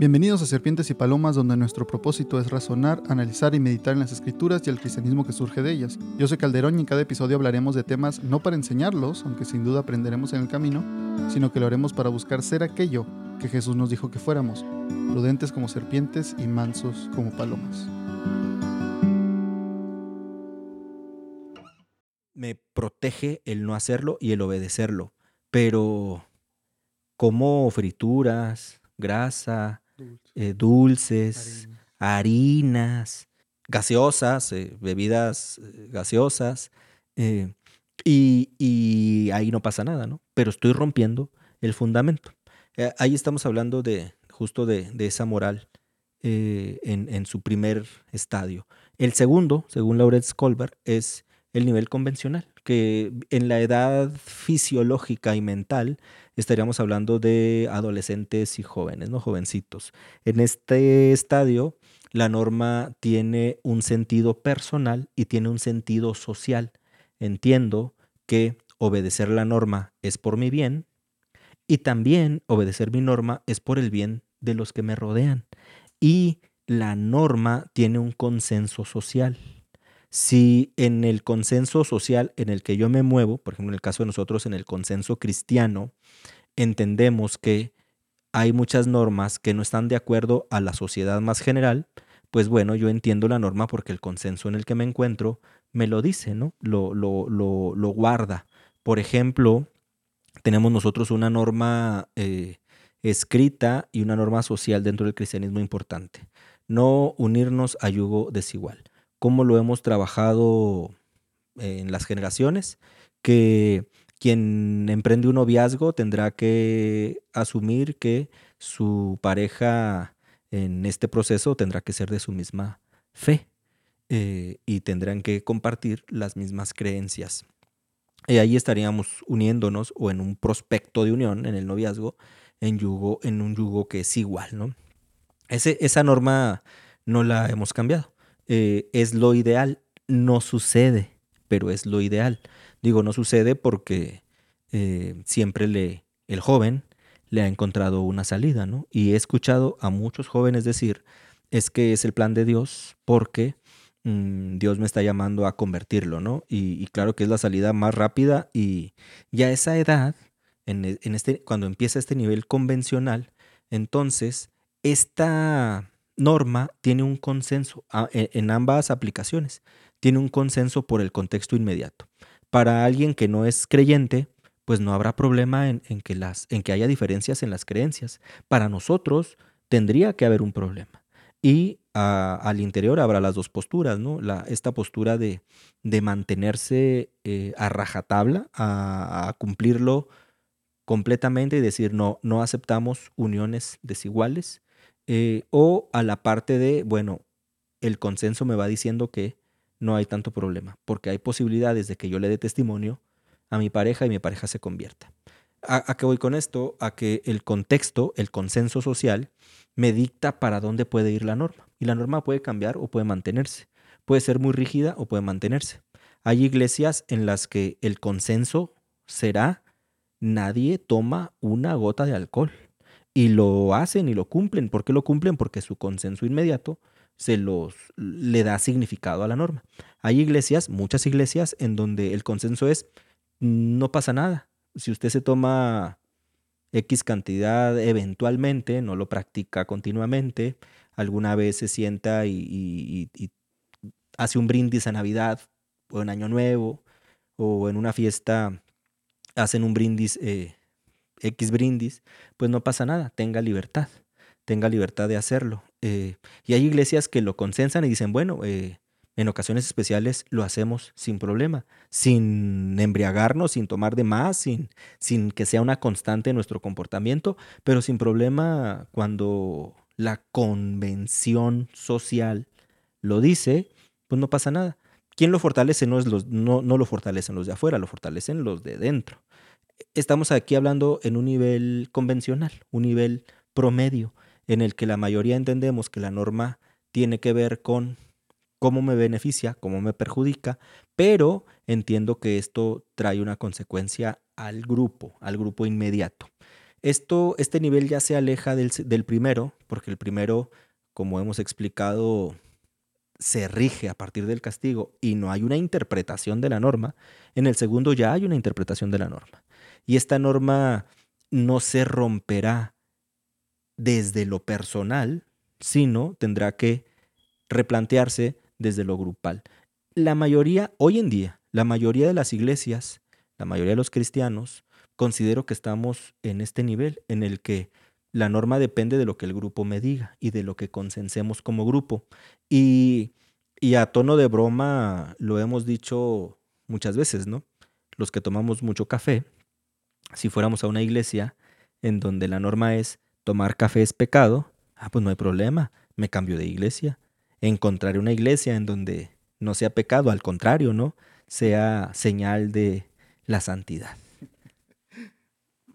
Bienvenidos a Serpientes y Palomas, donde nuestro propósito es razonar, analizar y meditar en las escrituras y el cristianismo que surge de ellas. Yo soy Calderón y en cada episodio hablaremos de temas no para enseñarlos, aunque sin duda aprenderemos en el camino, sino que lo haremos para buscar ser aquello que Jesús nos dijo que fuéramos, prudentes como serpientes y mansos como palomas. Me protege el no hacerlo y el obedecerlo, pero como frituras, grasa, eh, dulces, harinas, gaseosas, eh, bebidas eh, gaseosas, y, y, ahí no pasa nada, ¿no? Pero estoy rompiendo el fundamento. ahí estamos hablando de justo de, de esa moral en, en, su primer estadio. El segundo, según Laurence Colbert, es el nivel convencional, que en la edad fisiológica y mental estaríamos hablando de adolescentes y jóvenes, ¿no? Jovencitos. En este estadio, la norma tiene un sentido personal y tiene un sentido social. Entiendo que obedecer la norma es por mi bien y también obedecer mi norma es por el bien de los que me rodean. Y la norma tiene un consenso social si en el consenso social en el que yo me muevo, por ejemplo, en el caso de nosotros, en el consenso cristiano, entendemos que hay muchas normas que no están de acuerdo a la sociedad más general, pues bueno, yo entiendo la norma porque el consenso en el que me encuentro me lo dice, ¿no? Lo, lo, lo, lo guarda. Por ejemplo, tenemos nosotros una norma eh, escrita y una norma social dentro del cristianismo importante. No unirnos a yugo desigual cómo lo hemos trabajado en las generaciones, que quien emprende un noviazgo tendrá que asumir que su pareja en este proceso tendrá que ser de su misma fe eh, y tendrán que compartir las mismas creencias. Y ahí estaríamos uniéndonos o en un prospecto de unión en el noviazgo en, yugo, en un yugo que es igual. ¿no? Ese, esa norma no la hemos cambiado. Eh, es lo ideal. No sucede, pero es lo ideal. Digo, no sucede porque eh, siempre le, el joven le ha encontrado una salida, ¿no? Y he escuchado a muchos jóvenes decir, es que es el plan de Dios porque mm, Dios me está llamando a convertirlo, ¿no? Y, claro que es la salida más rápida y ya a esa edad, en, en este, cuando empieza este nivel convencional, entonces esta norma tiene un consenso e, en ambas aplicaciones. Tiene un consenso por el contexto inmediato. Para alguien que no es creyente, pues no habrá problema en, que, las, en que haya diferencias en las creencias. Para nosotros tendría que haber un problema. Y al interior habrá las dos posturas, ¿no? La, esta postura de, de mantenerse eh, a rajatabla, a, a, cumplirlo completamente y decir, no, no aceptamos uniones desiguales, eh, o a la parte de, bueno, el consenso me va diciendo que no hay tanto problema, porque hay posibilidades de que yo le dé testimonio a mi pareja y mi pareja se convierta. ¿A, qué voy con esto? A que el contexto, el consenso social, me dicta para dónde puede ir la norma. Y la norma puede cambiar o puede mantenerse. Puede ser muy rígida o puede mantenerse. Hay iglesias en las que el consenso será nadie toma una gota de alcohol y lo hacen y lo cumplen. ¿Por qué lo cumplen? Porque su consenso inmediato se los le da significado a la norma. Hay iglesias, muchas iglesias, en donde el consenso es no pasa nada. Si usted se toma X cantidad eventualmente, no lo practica continuamente, alguna vez se sienta y, hace un brindis a Navidad o en Año Nuevo o en una fiesta hacen un brindis eh, X brindis, pues no pasa nada, tenga libertad, tenga libertad de hacerlo. Eh, y hay iglesias que lo consensan y dicen, bueno, eh, en ocasiones especiales lo hacemos sin problema, sin embriagarnos, sin tomar de más, sin, sin que sea una constante en nuestro comportamiento, pero sin problema cuando la convención social lo dice, pues no pasa nada. ¿Quién lo fortalece? No, es los, no, no lo fortalecen los de afuera, lo fortalecen los de dentro estamos aquí hablando en un nivel convencional, un nivel promedio, en el que la mayoría entendemos que la norma tiene que ver con cómo me beneficia, cómo me perjudica, pero entiendo que esto trae una consecuencia al grupo, al grupo inmediato. Esto, este nivel ya se aleja del, del primero, porque el primero, como hemos explicado, se rige a partir del castigo y no hay una interpretación de la norma. En el segundo ya hay una interpretación de la norma. Y esta norma no se romperá desde lo personal, sino tendrá que replantearse desde lo grupal. La mayoría, hoy en día, la mayoría de las iglesias, la mayoría de los cristianos, considero que estamos en este nivel en el que la norma depende de lo que el grupo me diga y de lo que consensemos como grupo. Y, y a tono de broma lo hemos dicho muchas veces, ¿no? Los que tomamos mucho café, si fuéramos a una iglesia en donde la norma es tomar café es pecado, ah, pues no hay problema, me cambio de iglesia. Encontraré una iglesia en donde no sea pecado, al contrario, ¿no? Sea señal de la santidad.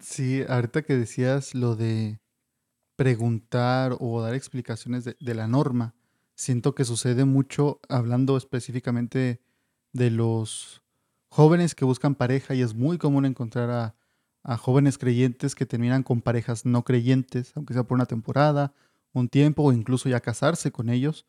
Sí, ahorita que decías lo de preguntar o dar explicaciones de, de la norma, siento que sucede mucho hablando específicamente de los jóvenes que buscan pareja y es muy común encontrar a a jóvenes creyentes que terminan con parejas no creyentes, aunque sea por una temporada, un tiempo o incluso ya casarse con ellos.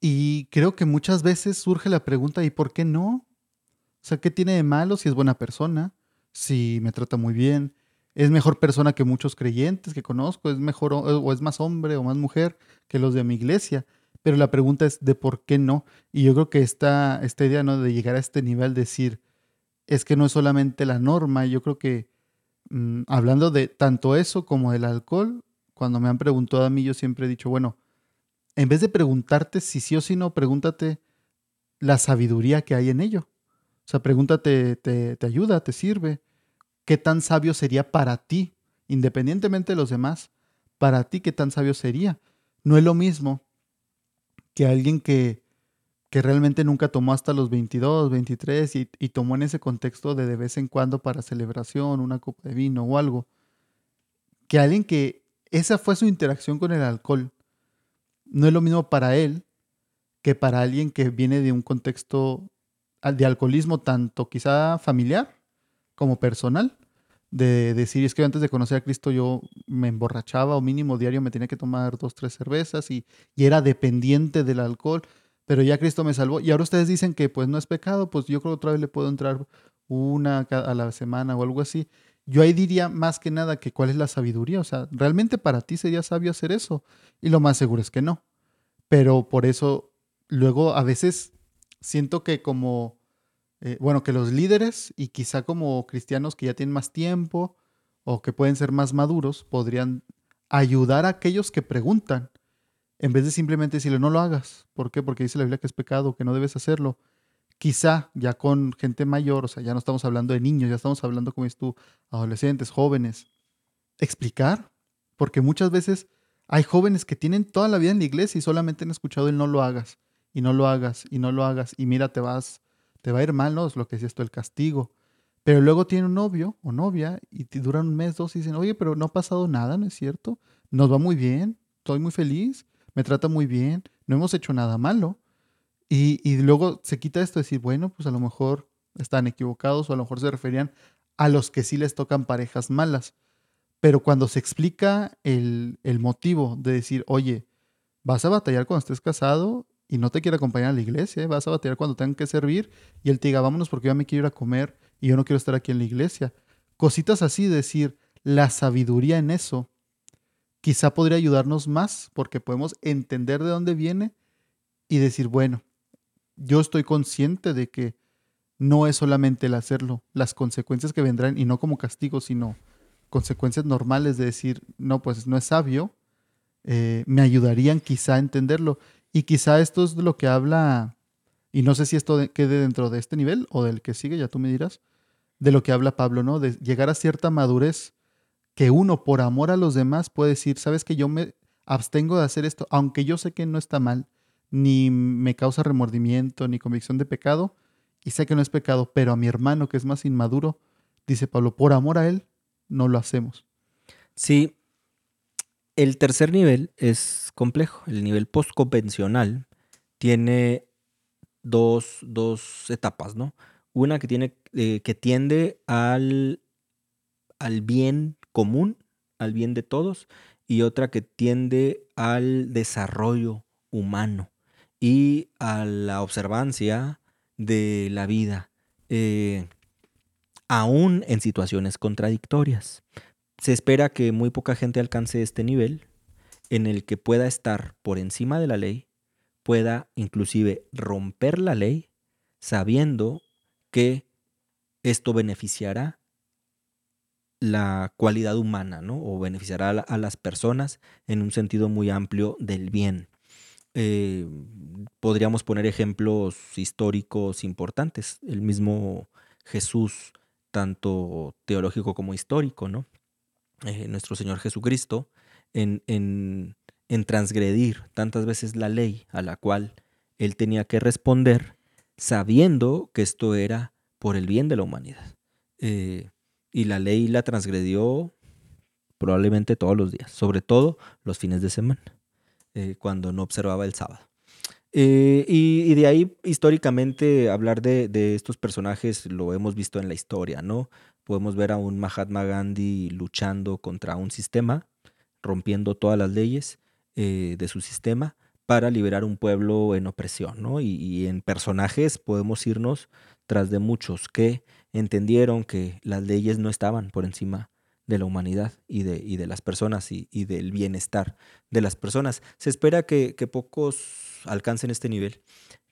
Y creo que muchas veces surge la pregunta, ¿y por qué no? O sea, ¿qué tiene de malo si es buena persona? Si me trata muy bien, es mejor persona que muchos creyentes que conozco, es mejor o es más hombre o más mujer que los de mi iglesia. Pero la pregunta es de por qué no. Y yo creo que esta, esta idea ¿no? de llegar a este nivel, decir, es que no es solamente la norma, yo creo que mm, hablando de tanto eso como del alcohol, cuando me han preguntado a mí, yo siempre he dicho, bueno, en vez de preguntarte si sí o si no, pregúntate la sabiduría que hay en ello. O sea, pregúntate, te, te ayuda, te sirve. ¿Qué tan sabio sería para ti, independientemente de los demás? Para ti, ¿qué tan sabio sería? No es lo mismo que alguien que que realmente nunca tomó hasta los 22, 23 y, tomó en ese contexto de de vez en cuando para celebración, una copa de vino o algo, que alguien que esa fue su interacción con el alcohol, no es lo mismo para él que para alguien que viene de un contexto de alcoholismo tanto quizá familiar como personal, de decir, es que antes de conocer a Cristo yo me emborrachaba o mínimo diario me tenía que tomar dos, tres cervezas y era dependiente del alcohol pero ya Cristo me salvó. Y ahora ustedes dicen que pues no es pecado, pues yo creo que otra vez le puedo entrar una a la semana o algo así. Yo ahí diría más que nada que cuál es la sabiduría. O sea, realmente para ti sería sabio hacer eso. Y lo más seguro es que no. Pero por eso luego a veces siento que como, eh, bueno, que los líderes y quizá como cristianos que ya tienen más tiempo o que pueden ser más maduros, podrían ayudar a aquellos que preguntan en vez de simplemente decirle no lo hagas. ¿Por qué? Porque dice la Biblia que es pecado, que no debes hacerlo. Quizá ya con gente mayor, o sea, ya no estamos hablando de niños, ya estamos hablando, como dices tú, adolescentes, jóvenes. Explicar, porque muchas veces hay jóvenes que tienen toda la vida en la iglesia y solamente han escuchado el no lo hagas, y no lo hagas, y no lo hagas, y mira, te vas, te va a ir mal, ¿no? Es lo que es esto, el castigo. Pero luego tiene un novio o novia y duran un mes, dos y dicen, oye, pero no ha pasado nada, ¿no es cierto? Nos va muy bien, estoy muy feliz me trata muy bien, no hemos hecho nada malo. Y, luego se quita esto de decir, bueno, pues a lo mejor están equivocados o a lo mejor se referían a los que sí les tocan parejas malas. Pero cuando se explica el, motivo de decir, oye, vas a batallar cuando estés casado y no te quiere acompañar a la iglesia, ¿eh? vas a batallar cuando tengan que servir y él te diga, vámonos porque yo me quiero ir a comer y yo no quiero estar aquí en la iglesia. Cositas así, decir, la sabiduría en eso quizá podría ayudarnos más porque podemos entender de dónde viene y decir, bueno, yo estoy consciente de que no es solamente el hacerlo, las consecuencias que vendrán, y no como castigo, sino consecuencias normales de decir, no, pues no es sabio, eh, me ayudarían quizá a entenderlo. Y quizá esto es lo que habla, y no sé si esto quede dentro de este nivel o del que sigue, ya tú me dirás, de lo que habla Pablo, ¿no? De llegar a cierta madurez que uno por amor a los demás puede decir, sabes que yo me abstengo de hacer esto, aunque yo sé que no está mal, ni me causa remordimiento, ni convicción de pecado, y sé que no es pecado, pero a mi hermano que es más inmaduro, dice Pablo, por amor a él, no lo hacemos. Sí, el tercer nivel es complejo. El nivel postconvencional tiene dos, dos, etapas, ¿no? Una que, tiene, eh, que tiende al, al bien común, al bien de todos, y otra que tiende al desarrollo humano y a la observancia de la vida, eh, aún en situaciones contradictorias. Se espera que muy poca gente alcance este nivel en el que pueda estar por encima de la ley, pueda inclusive romper la ley, sabiendo que esto beneficiará la cualidad humana, ¿no? O beneficiará a, las personas en un sentido muy amplio del bien. Eh, podríamos poner ejemplos históricos importantes. El mismo Jesús, tanto teológico como histórico, ¿no? Eh, nuestro Señor Jesucristo, en, en, en transgredir tantas veces la ley a la cual él tenía que responder, sabiendo que esto era por el bien de la humanidad. Eh, y la ley la transgredió probablemente todos los días, sobre todo los fines de semana, eh, cuando no observaba el sábado. Eh, y, de ahí, históricamente, hablar de, estos personajes lo hemos visto en la historia, ¿no? Podemos ver a un Mahatma Gandhi luchando contra un sistema, rompiendo todas las leyes eh, de su sistema para liberar un pueblo en opresión, ¿no? y en personajes podemos irnos tras de muchos que entendieron que las leyes no estaban por encima de la humanidad y de, de las personas y, del bienestar de las personas. Se espera que, pocos alcancen este nivel.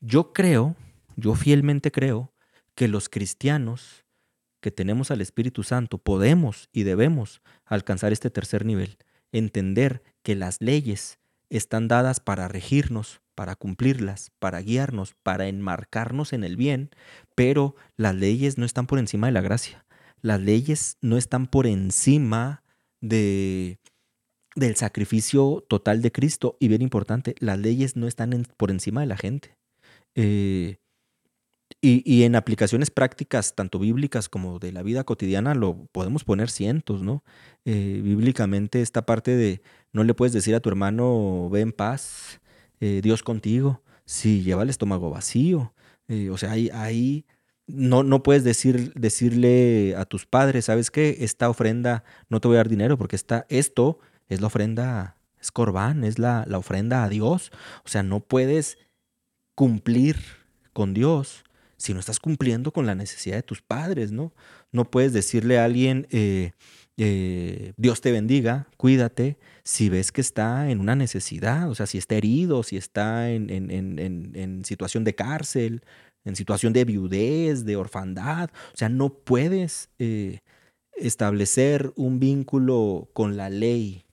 Yo creo, yo fielmente creo, que los cristianos que tenemos al Espíritu Santo podemos y debemos alcanzar este tercer nivel, entender que las leyes están dadas para regirnos, para cumplirlas, para guiarnos, para enmarcarnos en el bien, pero las leyes no están por encima de la gracia. Las leyes no están por encima de, del sacrificio total de Cristo. Y bien importante, las leyes no están por encima de la gente. Eh, y, en aplicaciones prácticas, tanto bíblicas como de la vida cotidiana, lo podemos poner cientos, ¿no? Eh, bíblicamente esta parte de no le puedes decir a tu hermano, ve en paz, eh, Dios contigo, si lleva el estómago vacío. Eh, o sea, ahí, ahí no, no puedes decir, decirle a tus padres, ¿sabes qué? Esta ofrenda no te voy a dar dinero porque esta, esto es la ofrenda, es corbán, es la, la ofrenda a Dios. O sea, no puedes cumplir con Dios si no estás cumpliendo con la necesidad de tus padres, ¿no? No puedes decirle a alguien, eh, eh, Dios te bendiga, cuídate, si ves que está en una necesidad, o sea, si está herido, si está en, situación de cárcel, en situación de viudez, de orfandad, o sea, no puedes eh, establecer un vínculo con la ley,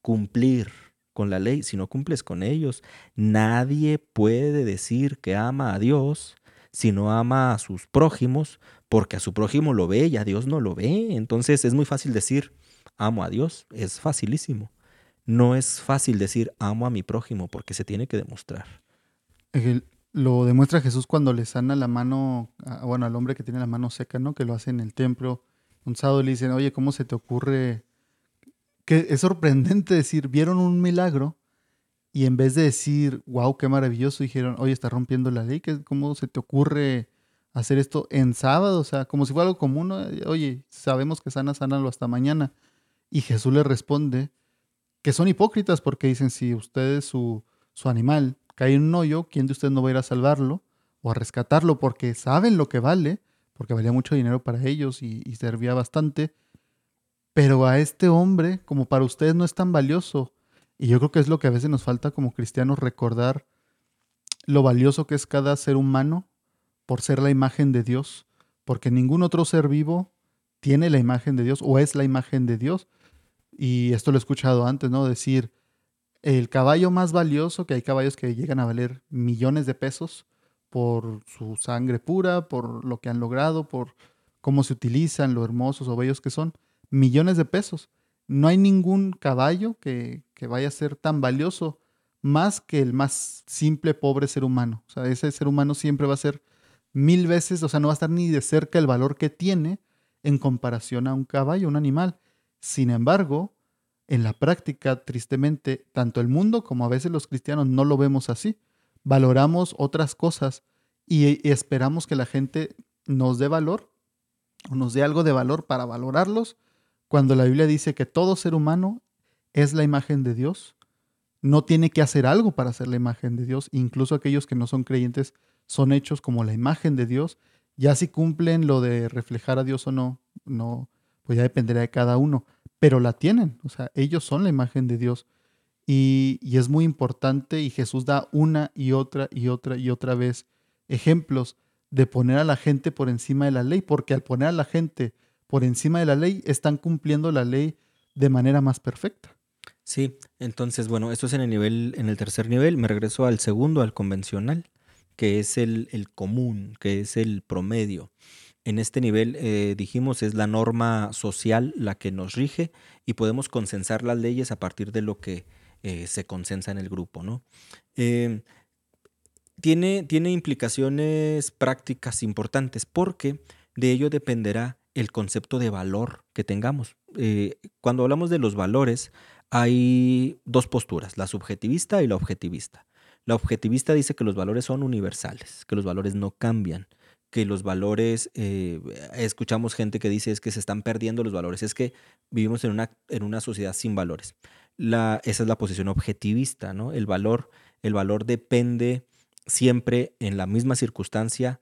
cumplir con la ley, si no cumples con ellos. Nadie puede decir que ama a Dios si no ama a sus prójimos, porque a su prójimo lo ve y a Dios no lo ve. Entonces es muy fácil decir, amo a Dios, es facilísimo. No es fácil decir, amo a mi prójimo, porque se tiene que demostrar. Lo demuestra Jesús cuando le sana la mano, bueno, al hombre que tiene la mano seca, ¿no? Que lo hace en el templo. Un sábado le dicen, oye, ¿cómo se te ocurre? Que es sorprendente decir, vieron un milagro y en vez de decir, wow, qué maravilloso, dijeron, oye, está rompiendo la ley, ¿cómo se te ocurre hacer esto en sábado? O sea, como si fuera algo común, oye, sabemos que sana, sánalo hasta mañana. Y Jesús le responde que son hipócritas porque dicen, si ustedes, su, su animal, cae en un hoyo, ¿quién de ustedes no va a ir a salvarlo o a rescatarlo? Porque saben lo que vale, porque valía mucho dinero para ellos y, y servía bastante. Pero a este hombre, como para ustedes no es tan valioso, y yo creo que es lo que a veces nos falta como cristianos recordar lo valioso que es cada ser humano por ser la imagen de Dios, porque ningún otro ser vivo tiene la imagen de Dios o es la imagen de Dios. Y esto lo he escuchado antes, ¿no? Decir, el caballo más valioso, que hay caballos que llegan a valer millones de pesos por su sangre pura, por lo que han logrado, por cómo se utilizan, lo hermosos o bellos que son, millones de pesos. No hay ningún caballo que, vaya a ser tan valioso más que el más simple, pobre ser humano. O sea, ese ser humano siempre va a ser mil veces, o sea, no va a estar ni de cerca el valor que tiene en comparación a un caballo, un animal. Sin embargo, en la práctica, tristemente, tanto el mundo como a veces los cristianos no lo vemos así. Valoramos otras cosas y esperamos que la gente nos dé valor o nos dé algo de valor para valorarlos cuando la Biblia dice que todo ser humano es la imagen de Dios, no tiene que hacer algo para ser la imagen de Dios, incluso aquellos que no son creyentes son hechos como la imagen de Dios, ya si cumplen lo de reflejar a Dios o no, no, pues ya dependerá de cada uno, pero la tienen, o sea, ellos son la imagen de Dios. Y, y, es muy importante y Jesús da una y otra y otra y otra vez ejemplos de poner a la gente por encima de la ley, porque al poner a la gente por encima de la ley, están cumpliendo la ley de manera más perfecta. Sí, entonces, bueno, esto es en el nivel, en el tercer nivel. Me regreso al segundo, al convencional, que es el, el común, que es el promedio. En este nivel, eh, dijimos, es la norma social la que nos rige y podemos consensar las leyes a partir de lo que eh, se consensa en el grupo, ¿no? Em, tiene, tiene implicaciones prácticas importantes porque de ello dependerá el concepto de valor que tengamos. Eh, cuando hablamos de los valores, hay dos posturas, la subjetivista y la objetivista. La objetivista dice que los valores son universales, que los valores no cambian, que los valores, eh, escuchamos gente que dice es que se están perdiendo los valores, es que vivimos en una, en una sociedad sin valores. La, esa es la posición objetivista, ¿no? El valor, el valor depende siempre en la misma circunstancia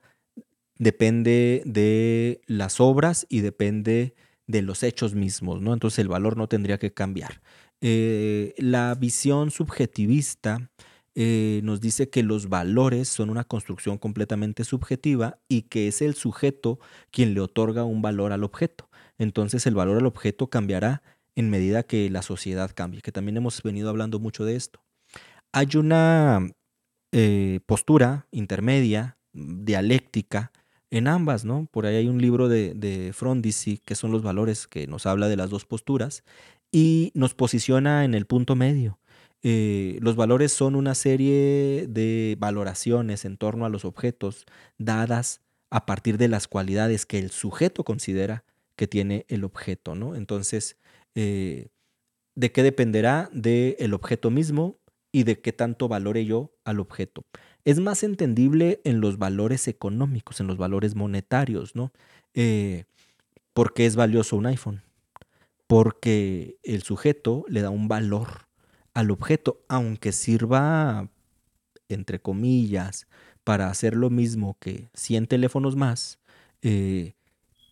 depende de las obras y depende de los hechos mismos, ¿no? Entonces el valor no tendría que cambiar. Eh, la visión subjetivista eh, nos dice que los valores son una construcción completamente subjetiva y que es el sujeto quien le otorga un valor al objeto. Entonces el valor al objeto cambiará en medida que la sociedad cambie, que también hemos venido hablando mucho de esto. Hay una eh, postura intermedia, dialéctica, en ambas, ¿no? Por ahí hay un libro de, de Frondizi, que son los valores, que nos habla de las dos posturas y nos posiciona en el punto medio. Eh, los valores son una serie de valoraciones en torno a los objetos dadas a partir de las cualidades que el sujeto considera que tiene el objeto, ¿no? Entonces, eh, ¿de qué dependerá del objeto mismo y de qué tanto valore yo al objeto? es más entendible en los valores económicos, en los valores monetarios, ¿no? Eh, ¿Por qué es valioso un iPhone? Porque el sujeto le da un valor al objeto, aunque sirva, entre comillas, para hacer lo mismo que 100 teléfonos más, eh,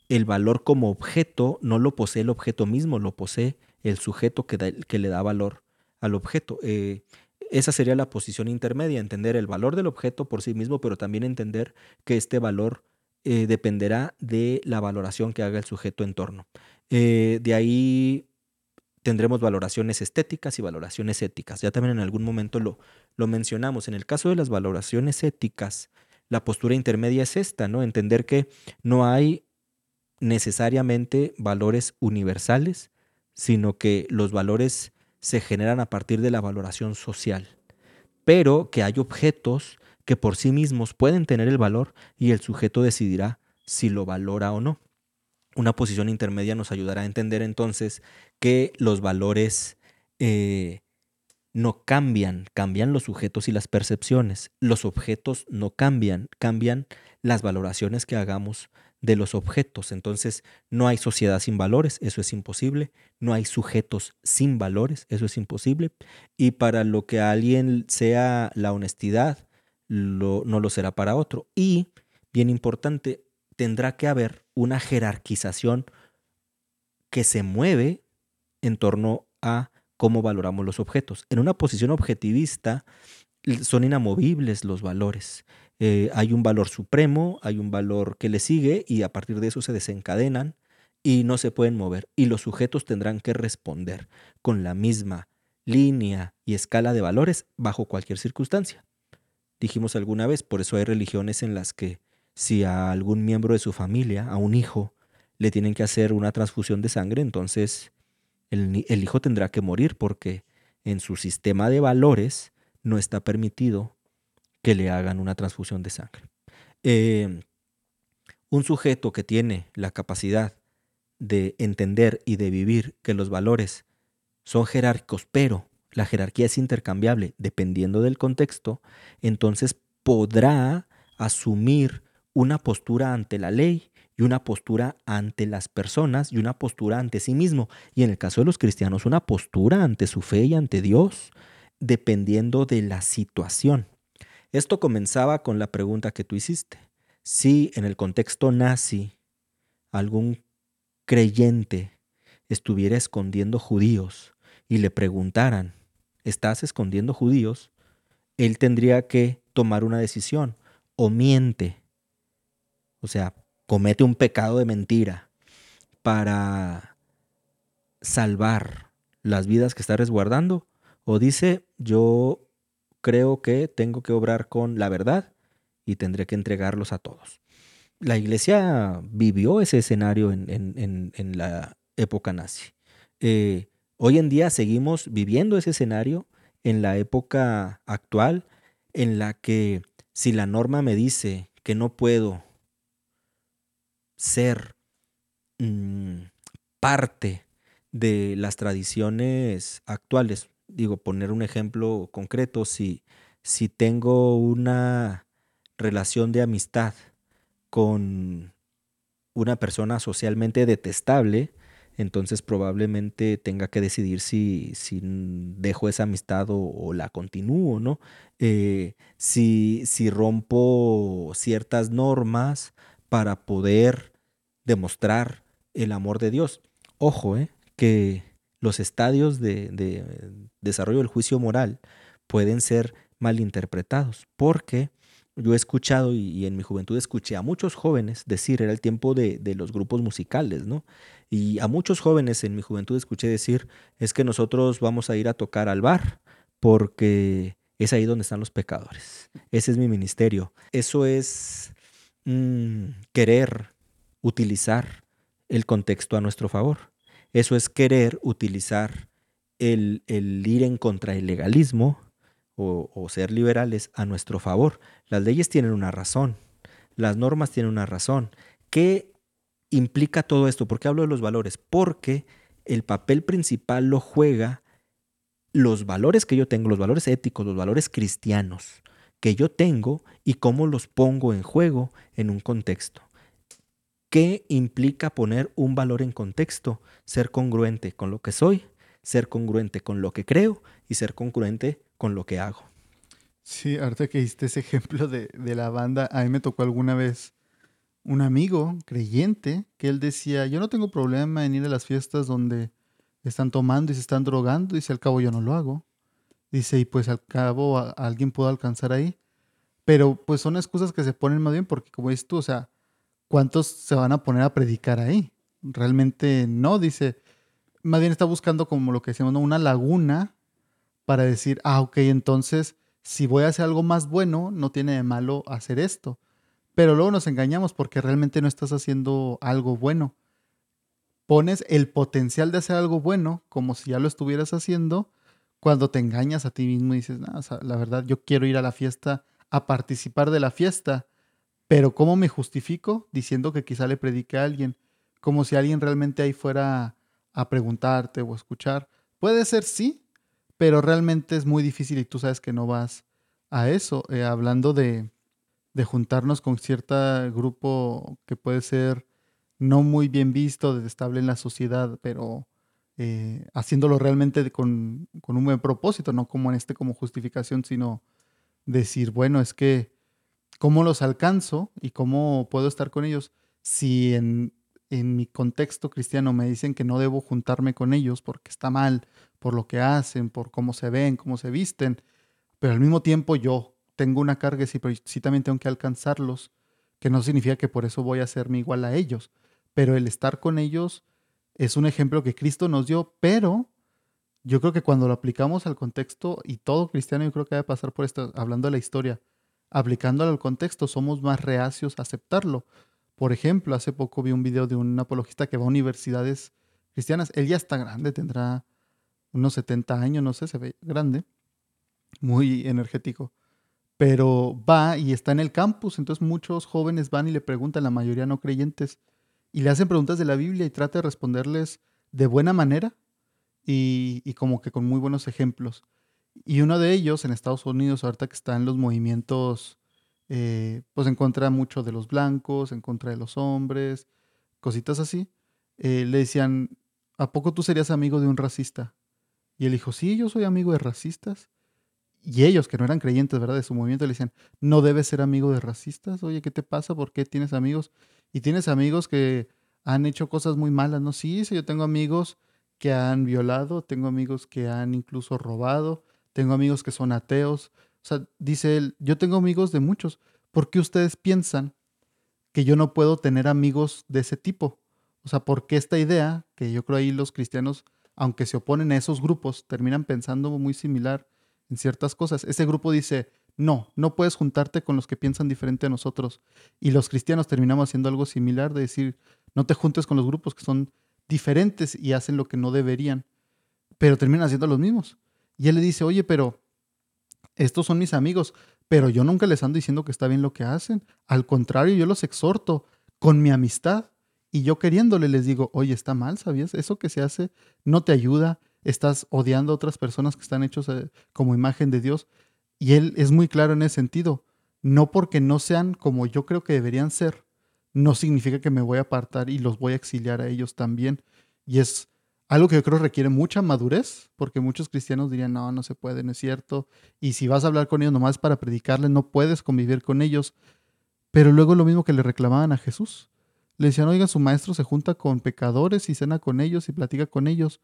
el valor como objeto no lo posee el objeto mismo, lo posee el sujeto que, le da valor al objeto. Eh, esa sería la posición intermedia, entender el valor del objeto por sí mismo, pero también entender que este valor eh, dependerá de la valoración que haga el sujeto en torno. De ahí tendremos valoraciones estéticas y valoraciones éticas. Ya también en algún momento lo, lo mencionamos. En el caso de las valoraciones éticas, la postura intermedia es esta, ¿no? Entender que no hay necesariamente valores universales, sino que los valores se generan a partir de la valoración social, pero que hay objetos que por sí mismos pueden tener el valor y el sujeto decidirá si lo valora o no. Una posición intermedia nos ayudará a entender entonces que los valores eh, no cambian, cambian los sujetos y las percepciones. Los objetos no cambian, cambian las valoraciones que hagamos de los objetos. Entonces, no hay sociedad sin valores, eso es imposible. No hay sujetos sin valores, eso es imposible. Y para lo que alguien sea la honestidad, no lo será para otro. Y, bien importante, tendrá que haber una jerarquización que se mueve en torno a cómo valoramos los objetos. En una posición objetivista son inamovibles los valores. Eh, hay un valor supremo, hay un valor que le sigue y a partir de eso se desencadenan y no se pueden mover. Y los sujetos tendrán que responder con la misma línea y escala de valores bajo cualquier circunstancia. Dijimos alguna vez, por eso hay religiones en las que si a algún miembro de su familia, a un hijo, le tienen que hacer una transfusión de sangre, entonces el, hijo tendrá que morir porque en su sistema de valores no está permitido que le hagan una transfusión de sangre. Em, un sujeto que tiene la capacidad de entender y de vivir que los valores son jerárquicos, pero la jerarquía es intercambiable dependiendo del contexto, entonces podrá asumir una postura ante la ley y una postura ante las personas y una postura ante sí mismo. Y en el caso de los cristianos, una postura ante su fe y ante Dios, dependiendo de la situación. Esto comenzaba con la pregunta que tú hiciste. Si en el contexto nazi algún creyente estuviera escondiendo judíos y le preguntaran, ¿estás escondiendo judíos? Él tendría que tomar una decisión. O miente, o sea, comete un pecado de mentira para salvar las vidas que está resguardando, o dice, yo creo que tengo que obrar con la verdad y tendré que entregarlos a todos. La iglesia vivió ese escenario en, la época nazi. Eh, hoy en día seguimos viviendo ese escenario en la época actual en la que si la norma me dice que no puedo ser mm, parte de las tradiciones actuales, digo, poner un ejemplo concreto, si, si tengo una relación de amistad con una persona socialmente detestable, entonces probablemente tenga que decidir si, si dejo esa amistad o, la continúo, ¿no? Eh, si, si rompo ciertas normas para poder demostrar el amor de Dios. Ojo, ¿eh? que los estadios de, de desarrollo del juicio moral pueden ser malinterpretados porque yo he escuchado y, en mi juventud escuché a muchos jóvenes decir, era el tiempo de, de, los grupos musicales, ¿no? Y a muchos jóvenes en mi juventud escuché decir, es que nosotros vamos a ir a tocar al bar porque es ahí donde están los pecadores. Ese es mi ministerio. Eso es mm, querer utilizar el contexto a nuestro favor. Eso es querer utilizar el, el ir en contra del legalismo o, ser liberales a nuestro favor. Las leyes tienen una razón, las normas tienen una razón. ¿Qué implica todo esto? ¿Por qué hablo de los valores? Porque el papel principal lo juega los valores que yo tengo, los valores éticos, los valores cristianos que yo tengo y cómo los pongo en juego en un contexto. ¿Qué implica poner un valor en contexto? Ser congruente con lo que soy, ser congruente con lo que creo y ser congruente con lo que hago. Sí, ahorita que hiciste ese ejemplo de, la banda, a mí me tocó alguna vez un amigo creyente que él decía, yo no tengo problema en ir a las fiestas donde están tomando y se están drogando, dice, al cabo yo no lo hago. Dice, y pues al cabo alguien puede alcanzar ahí. Pero pues son excusas que se ponen más bien porque como dices tú, o sea, ¿cuántos se van a poner a predicar ahí? Realmente no, dice, más bien está buscando como lo que decimos, una laguna para decir, ah, ok, entonces si voy a hacer algo más bueno, no tiene de malo hacer esto. Pero luego nos engañamos porque realmente no estás haciendo algo bueno. Pones el potencial de hacer algo bueno como si ya lo estuvieras haciendo cuando te engañas a ti mismo y dices, la verdad, yo quiero ir a la fiesta, a participar de la fiesta, pero ¿cómo me justifico? Diciendo que quizá le predique a alguien, como si alguien realmente ahí fuera a preguntarte o a escuchar. Puede ser sí, pero realmente es muy difícil y tú sabes que no vas a eso. Eh, hablando de, juntarnos con cierto grupo que puede ser no muy bien visto, estable en la sociedad, pero eh, haciéndolo realmente con, con, un buen propósito, no como en este como justificación, sino decir, bueno, es que, ¿cómo los alcanzo y cómo puedo estar con ellos si en, en mi contexto cristiano me dicen que no debo juntarme con ellos porque está mal por lo que hacen, por cómo se ven, cómo se visten, pero al mismo tiempo yo tengo una carga y pero sí también tengo que alcanzarlos, que no significa que por eso voy a hacerme igual a ellos, pero el estar con ellos es un ejemplo que Cristo nos dio, pero yo creo que cuando lo aplicamos al contexto, y todo cristiano yo creo que debe pasar por esto, hablando de la historia, aplicándolo al contexto, somos más reacios a aceptarlo. Por ejemplo, hace poco vi un video de un apologista que va a universidades cristianas. Él ya está grande, tendrá unos 70 años, no sé, se ve grande, muy energético. Pero va y está en el campus, entonces muchos jóvenes van y le preguntan, la mayoría no creyentes, y le hacen preguntas de la Biblia y trata de responderles de buena manera y, y como que con muy buenos ejemplos. Y uno de ellos en Estados Unidos, ahorita que está en los movimientos eh, pues en contra mucho de los blancos, en contra de los hombres, cositas así. Eh, le decían, ¿a poco tú serías amigo de un racista? Y él dijo, sí, yo soy amigo de racistas. Y ellos, que no eran creyentes, ¿verdad? De su movimiento, le decían, no debes ser amigo de racistas. Oye, ¿qué te pasa? ¿Por qué tienes amigos? Y tienes amigos que han hecho cosas muy malas, ¿no? Sí, sí, yo tengo amigos que han violado, tengo amigos que han incluso robado, tengo amigos que son ateos. O sea, dice él, yo tengo amigos de muchos. ¿Por qué ustedes piensan que yo no puedo tener amigos de ese tipo? O sea, ¿por qué esta idea, que yo creo ahí los cristianos, aunque se oponen a esos grupos, terminan pensando muy similar en ciertas cosas? Ese grupo dice, no, no puedes juntarte con los que piensan diferente a nosotros. Y los cristianos terminamos haciendo algo similar, de decir, no te juntes con los grupos que son diferentes y hacen lo que no deberían, pero terminan haciendo los mismos. Y él le dice, oye, pero estos son mis amigos, pero yo nunca les ando diciendo que está bien lo que hacen. Al contrario, yo los exhorto con mi amistad. Y yo queriéndole les digo, oye, está mal, ¿sabías? Eso que se hace no te ayuda, estás odiando a otras personas que están hechos eh, como imagen de Dios. Y él es muy claro en ese sentido. No porque no sean como yo creo que deberían ser, no significa que me voy a apartar y los voy a exiliar a ellos también. Y es algo que yo creo requiere mucha madurez, porque muchos cristianos dirían, no, no se puede, no es cierto. Y si vas a hablar con ellos nomás para predicarles, no puedes convivir con ellos. Pero luego lo mismo que le reclamaban a Jesús. Le decían, oiga, su maestro se junta con pecadores y cena con ellos y platica con ellos.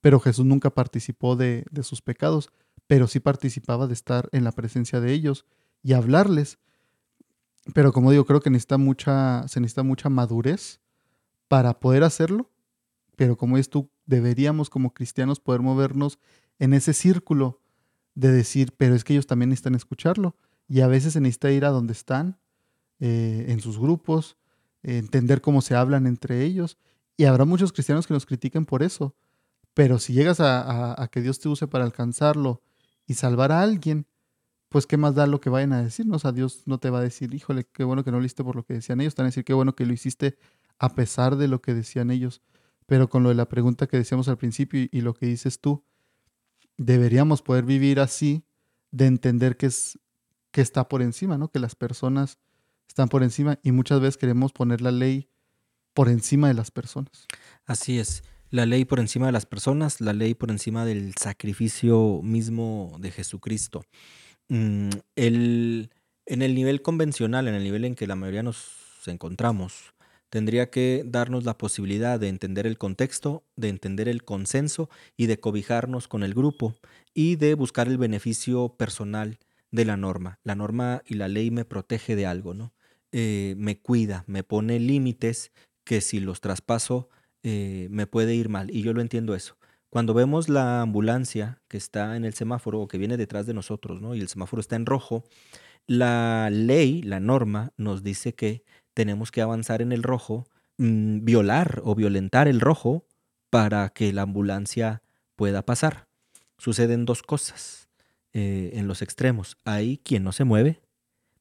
Pero Jesús nunca participó de, sus pecados, pero sí participaba de estar en la presencia de ellos y hablarles. Pero como digo, creo que necesita mucha, se necesita mucha madurez para poder hacerlo. Pero como es tú, deberíamos como cristianos poder movernos en ese círculo de decir, pero es que ellos también necesitan escucharlo. Y a veces se necesita ir a donde están, eh, en sus grupos, entender cómo se hablan entre ellos. Y habrá muchos cristianos que nos critiquen por eso. Pero si llegas a, que Dios te use para alcanzarlo y salvar a alguien, pues qué más da lo que vayan a decirnos. A Dios no te va a decir, híjole, qué bueno que no lo hiciste por lo que decían ellos, te van a decir, qué bueno que lo hiciste a pesar de lo que decían ellos. Pero con lo de la pregunta que decíamos al principio y, lo que dices tú, deberíamos poder vivir así, de entender que, es, que está por encima, ¿no? Que las personas están por encima y muchas veces queremos poner la ley por encima de las personas. Así es. La ley por encima de las personas, la ley por encima del sacrificio mismo de Jesucristo. Mm, el, en el nivel convencional, en el nivel en que la mayoría nos encontramos, tendría que darnos la posibilidad de entender el contexto, de entender el consenso y de cobijarnos con el grupo y de buscar el beneficio personal de la norma. La norma y la ley me protege de algo, ¿no? Eh, me cuida, me pone límites que si los traspaso eh, me puede ir mal y yo lo entiendo eso. Cuando vemos la ambulancia que está en el semáforo o que viene detrás de nosotros, ¿no? Y el semáforo está en rojo, la ley, la norma, nos dice que tenemos que avanzar en el rojo, mm, violar o violentar el rojo para que la ambulancia pueda pasar. Suceden dos cosas eh, en los extremos. Hay quien no se mueve,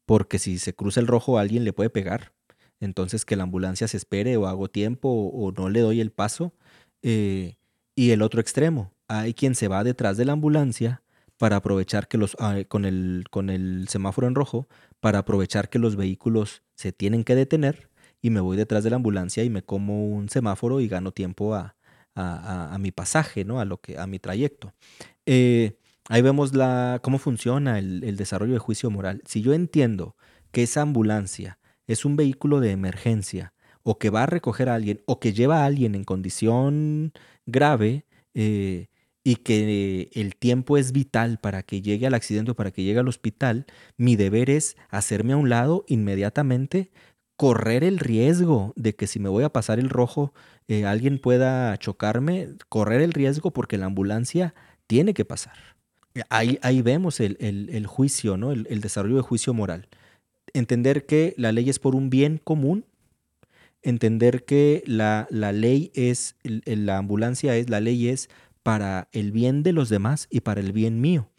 porque si se cruza el rojo alguien le puede pegar. Entonces que la ambulancia se espere o hago tiempo o, no le doy el paso. Eh, y el otro extremo, hay quien se va detrás de la ambulancia para aprovechar que los, ah, con, el, con el semáforo en rojo, para aprovechar que los vehículos se tienen que detener y me voy detrás de la ambulancia y me como un semáforo y gano tiempo a, a, mi pasaje, ¿no? a, lo que, a mi trayecto. Eh, ahí vemos la, cómo funciona el, el desarrollo de juicio moral. Si yo entiendo que esa ambulancia es un vehículo de emergencia o que va a recoger a alguien o que lleva a alguien en condición grave eh, y que el tiempo es vital para que llegue al accidente o para que llegue al hospital, mi deber es hacerme a un lado inmediatamente, correr el riesgo de que si me voy a pasar el rojo, eh, alguien pueda chocarme, correr el riesgo porque la ambulancia tiene que pasar. Ahí, ahí vemos el, juicio, ¿no? El, el desarrollo de juicio moral. Entender que la ley es por un bien común entender que la, ley es, la ambulancia es, la ley es para el bien de los demás y para el bien mío.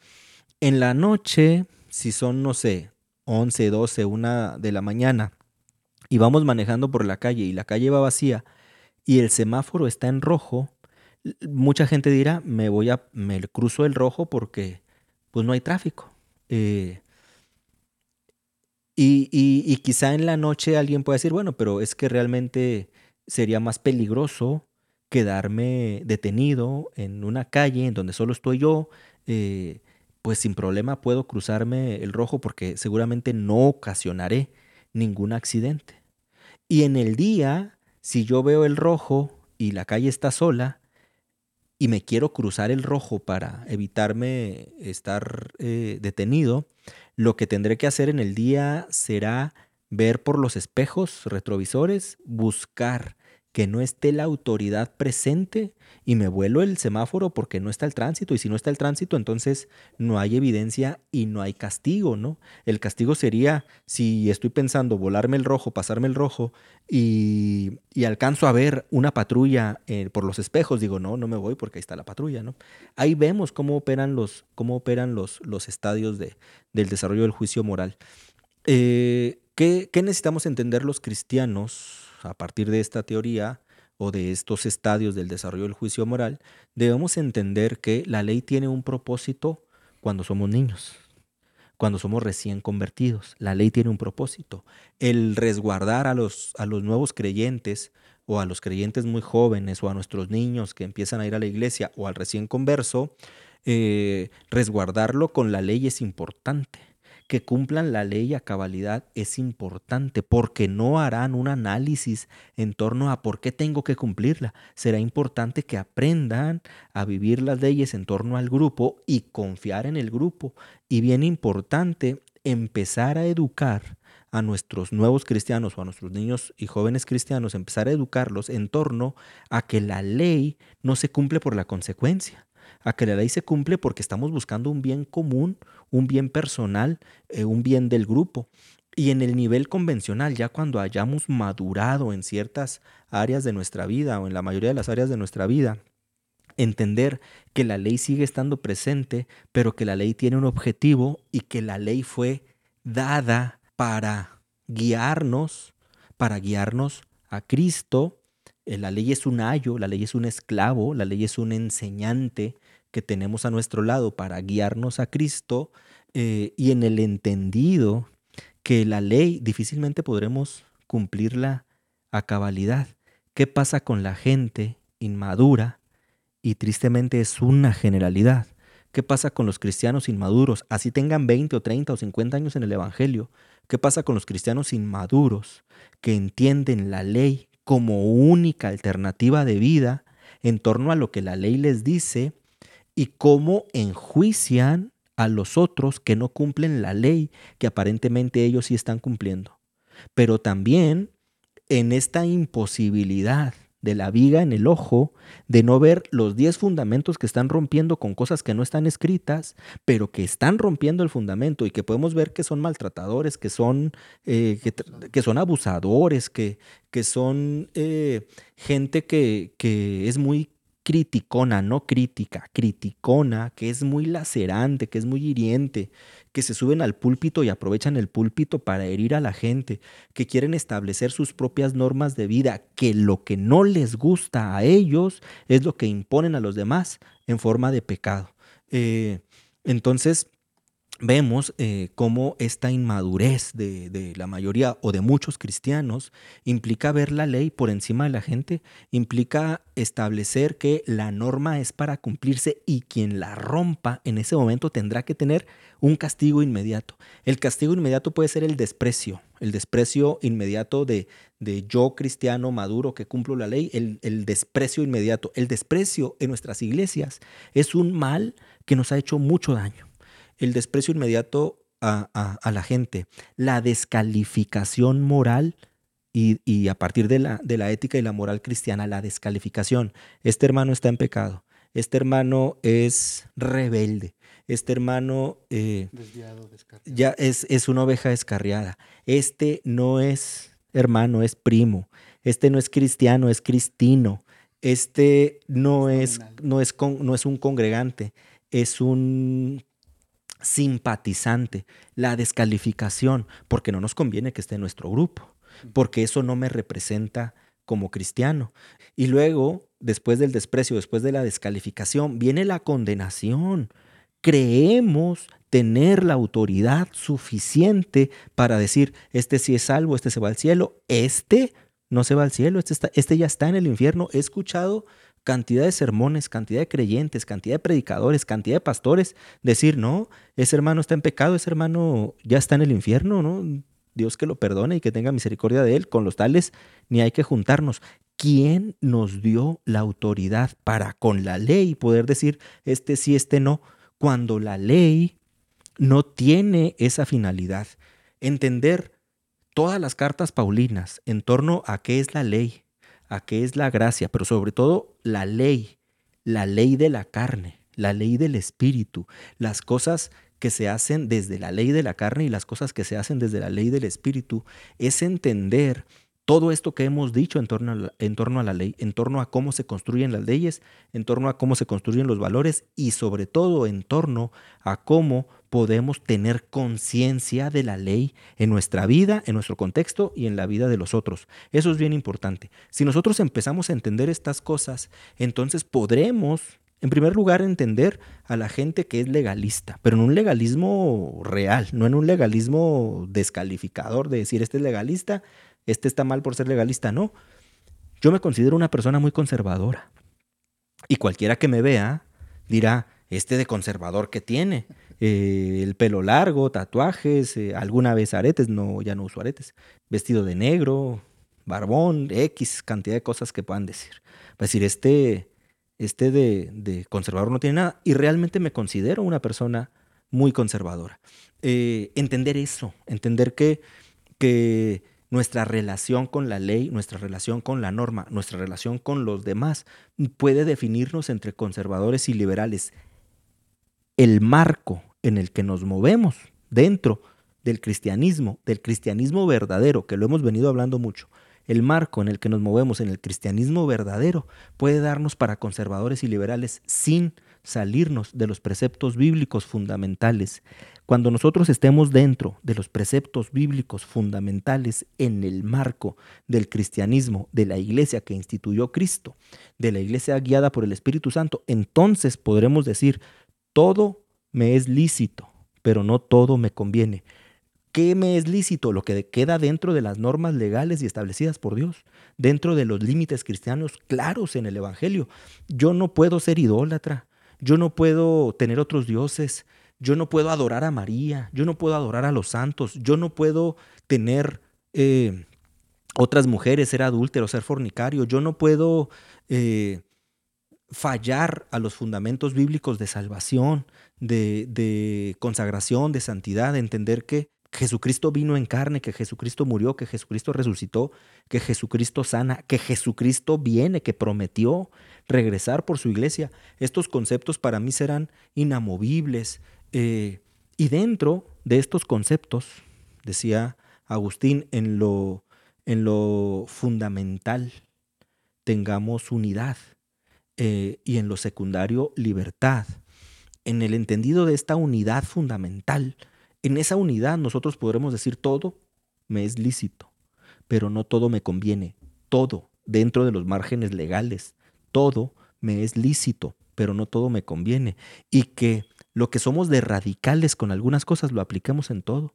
En la noche, si son, no sé, 11, 12, 1 de la mañana, y vamos manejando por la calle y la calle va vacía y el semáforo está en rojo, mucha gente dirá, me voy a, me cruzo el rojo porque pues no hay tráfico. Eh, Y, y, quizá en la noche alguien pueda decir, bueno, pero es que realmente sería más peligroso quedarme detenido en una calle en donde solo estoy yo, eh, pues sin problema puedo cruzarme el rojo porque seguramente no ocasionaré ningún accidente. Y en el día, si yo veo el rojo y la calle está sola y me quiero cruzar el rojo para evitarme estar eh, detenido, lo que tendré que hacer en el día será ver por los espejos retrovisores, buscar que no esté la autoridad presente y me vuelo el semáforo porque no está el tránsito. Y si no está el tránsito, entonces no hay evidencia y no hay castigo, ¿no? El castigo sería si estoy pensando volarme el rojo, pasarme el rojo y, alcanzo a ver una patrulla eh, por los espejos, digo, no, no me voy porque ahí está la patrulla, ¿no? Ahí vemos cómo operan los, cómo operan los, los estadios de, del desarrollo del juicio moral. Eh, ¿qué, ¿Qué necesitamos entender los cristianos? A partir de esta teoría o de estos estadios del desarrollo del juicio moral, debemos entender que la ley tiene un propósito cuando somos niños, cuando somos recién convertidos. La ley tiene un propósito, el resguardar a los, a los nuevos creyentes o a los creyentes muy jóvenes o a nuestros niños que empiezan a ir a la iglesia o al recién converso, eh, resguardarlo con la ley es importante que cumplan la ley a cabalidad es importante porque no harán un análisis en torno a por qué tengo que cumplirla. Será importante que aprendan a vivir las leyes en torno al grupo y confiar en el grupo. Y bien importante, empezar a educar a nuestros nuevos cristianos o a nuestros niños y jóvenes cristianos, empezar a educarlos en torno a que la ley no se cumple por la consecuencia a que la ley se cumple porque estamos buscando un bien común, un bien personal, eh, un bien del grupo. Y en el nivel convencional, ya cuando hayamos madurado en ciertas áreas de nuestra vida o en la mayoría de las áreas de nuestra vida, entender que la ley sigue estando presente, pero que la ley tiene un objetivo y que la ley fue dada para guiarnos, para guiarnos a Cristo. Eh, la ley es un ayo, la ley es un esclavo, la ley es un enseñante, que tenemos a nuestro lado para guiarnos a Cristo eh, y en el entendido que la ley difícilmente podremos cumplirla a cabalidad. ¿Qué pasa con la gente inmadura? Y tristemente es una generalidad. ¿Qué pasa con los cristianos inmaduros? Así tengan 20 o 30 o 50 años en el Evangelio. ¿Qué pasa con los cristianos inmaduros que entienden la ley como única alternativa de vida en torno a lo que la ley les dice y cómo enjuician a los otros que no cumplen la ley que aparentemente ellos sí están cumpliendo. Pero también en esta imposibilidad de la viga en el ojo, de no ver los 10 fundamentos que están rompiendo con cosas que no están escritas, pero que están rompiendo el fundamento y que podemos ver que son maltratadores, que son, eh, que, son abusadores, que, que son eh, gente que, que es muy criticona, no crítica, criticona, que es muy lacerante, que es muy hiriente, que se suben al púlpito y aprovechan el púlpito para herir a la gente, que quieren establecer sus propias normas de vida, que lo que no les gusta a ellos es lo que imponen a los demás en forma de pecado. Eh, entonces, vemos eh, cómo esta inmadurez de, la mayoría o de muchos cristianos implica ver la ley por encima de la gente, implica establecer que la norma es para cumplirse y quien la rompa en ese momento tendrá que tener un castigo inmediato. El castigo inmediato puede ser el desprecio, el desprecio inmediato de, yo cristiano maduro que cumplo la ley, el desprecio inmediato. El desprecio en nuestras iglesias es un mal que nos ha hecho mucho daño el desprecio inmediato a, la gente, la descalificación moral y, a partir de la, de la ética y la moral cristiana, la descalificación. Este hermano está en pecado, este hermano es rebelde, este hermano eh, ya es, es una oveja descarriada, este no es hermano, es primo, este no es cristiano, es cristino, este no es, no es, no es un congregante, es un simpatizante, la descalificación, porque no nos conviene que esté en nuestro grupo, porque eso no me representa como cristiano. Y luego, después del desprecio, después de la descalificación, viene la condenación. creemos tener la autoridad suficiente para decir, este sí es salvo, este se va al cielo, este no se va al cielo, este, está, este ya está en el infierno. He escuchado cantidad de sermones, cantidad de creyentes, cantidad de predicadores, cantidad de pastores decir, no, ese hermano está en pecado, ese hermano ya está en el infierno, ¿no? Dios que lo perdone y que tenga misericordia de él. Con los tales ni hay que juntarnos. ¿Quién nos dio la autoridad para con la ley poder decir este sí, este no? Cuando la ley no tiene esa finalidad. Entender todas las cartas paulinas en torno a qué es la ley, a qué es la gracia, pero sobre todo la ley, la ley de la carne, la ley del espíritu, las cosas que se hacen desde la ley de la carne y las cosas que se hacen desde la ley del espíritu, es entender todo esto que hemos dicho en torno, a la, ley, en torno a cómo se construyen las leyes, en torno a cómo se construyen los valores y sobre todo en torno a cómo podemos tener conciencia de la ley en nuestra vida, en nuestro contexto y en la vida de los otros. Eso es bien importante. Si nosotros empezamos a entender estas cosas, entonces podremos, en primer lugar, entender a la gente que es legalista, pero en un legalismo real, no en un legalismo descalificador de decir, este es legalista, este está mal por ser legalista, no. Yo me considero una persona muy conservadora. Y cualquiera que me vea dirá, este de conservador que tiene, eh, el pelo largo, tatuajes, eh, alguna vez aretes, no, ya no uso aretes, vestido de negro, barbón, X, cantidad de cosas que puedan decir. Va a decir, este, este de, conservador no tiene nada. Y realmente me considero una persona muy conservadora. Eh, entender eso, entender que, que nuestra relación con la ley, nuestra relación con la norma, nuestra relación con los demás, puede definirnos entre conservadores y liberales. El marco en el que nos movemos dentro del cristianismo, del cristianismo verdadero, que lo hemos venido hablando mucho, el marco en el que nos movemos en el cristianismo verdadero puede darnos para conservadores y liberales sin salirnos de los preceptos bíblicos fundamentales. Cuando nosotros estemos dentro de los preceptos bíblicos fundamentales en el marco del cristianismo, de la iglesia que instituyó Cristo, de la iglesia guiada por el Espíritu Santo, entonces podremos decir, todo me es lícito, pero no todo me conviene. ¿Qué me es lícito? Lo que queda dentro de las normas legales y establecidas por Dios, dentro de los límites cristianos claros en el Evangelio. Yo no puedo ser idólatra, yo no puedo tener otros dioses, yo no puedo adorar a María, yo no puedo adorar a los santos, yo no puedo tener eh, otras mujeres, ser adúltero, ser fornicario, yo no puedo eh, fallar a los fundamentos bíblicos de salvación, de, de consagración, de santidad, de entender que Jesucristo vino en carne, que Jesucristo murió, que Jesucristo resucitó, que Jesucristo sana, que Jesucristo viene, que prometió regresar por su iglesia. Estos conceptos para mí serán inamovibles. Eh, y dentro de estos conceptos, decía Agustín, en lo, en lo fundamental tengamos unidad eh, y en lo secundario libertad. En el entendido de esta unidad fundamental, en esa unidad nosotros podremos decir todo me es lícito, pero no todo me conviene. Todo, dentro de los márgenes legales, todo me es lícito, pero no todo me conviene. Y que lo que somos de radicales con algunas cosas lo apliquemos en todo.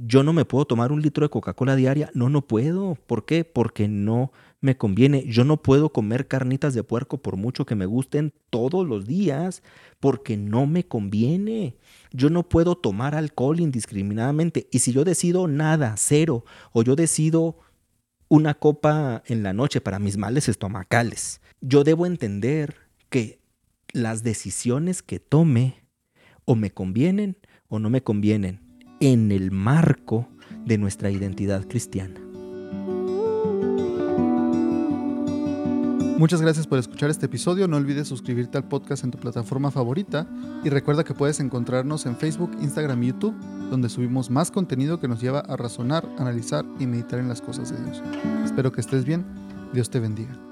Yo no me puedo tomar un litro de Coca-Cola diaria. No, no puedo. ¿Por qué? Porque no me conviene. Yo no puedo comer carnitas de puerco por mucho que me gusten todos los días, porque no me conviene. Yo no puedo tomar alcohol indiscriminadamente. Y si yo decido nada, cero, o yo decido una copa en la noche para mis males estomacales, yo debo entender que las decisiones que tome o me convienen o no me convienen en el marco de nuestra identidad cristiana. Muchas gracias por escuchar este episodio. No olvides suscribirte al podcast en tu plataforma favorita y recuerda que puedes encontrarnos en Facebook, Instagram y YouTube, donde subimos más contenido que nos lleva a razonar, analizar y meditar en las cosas de Dios. Espero que estés bien. Dios te bendiga.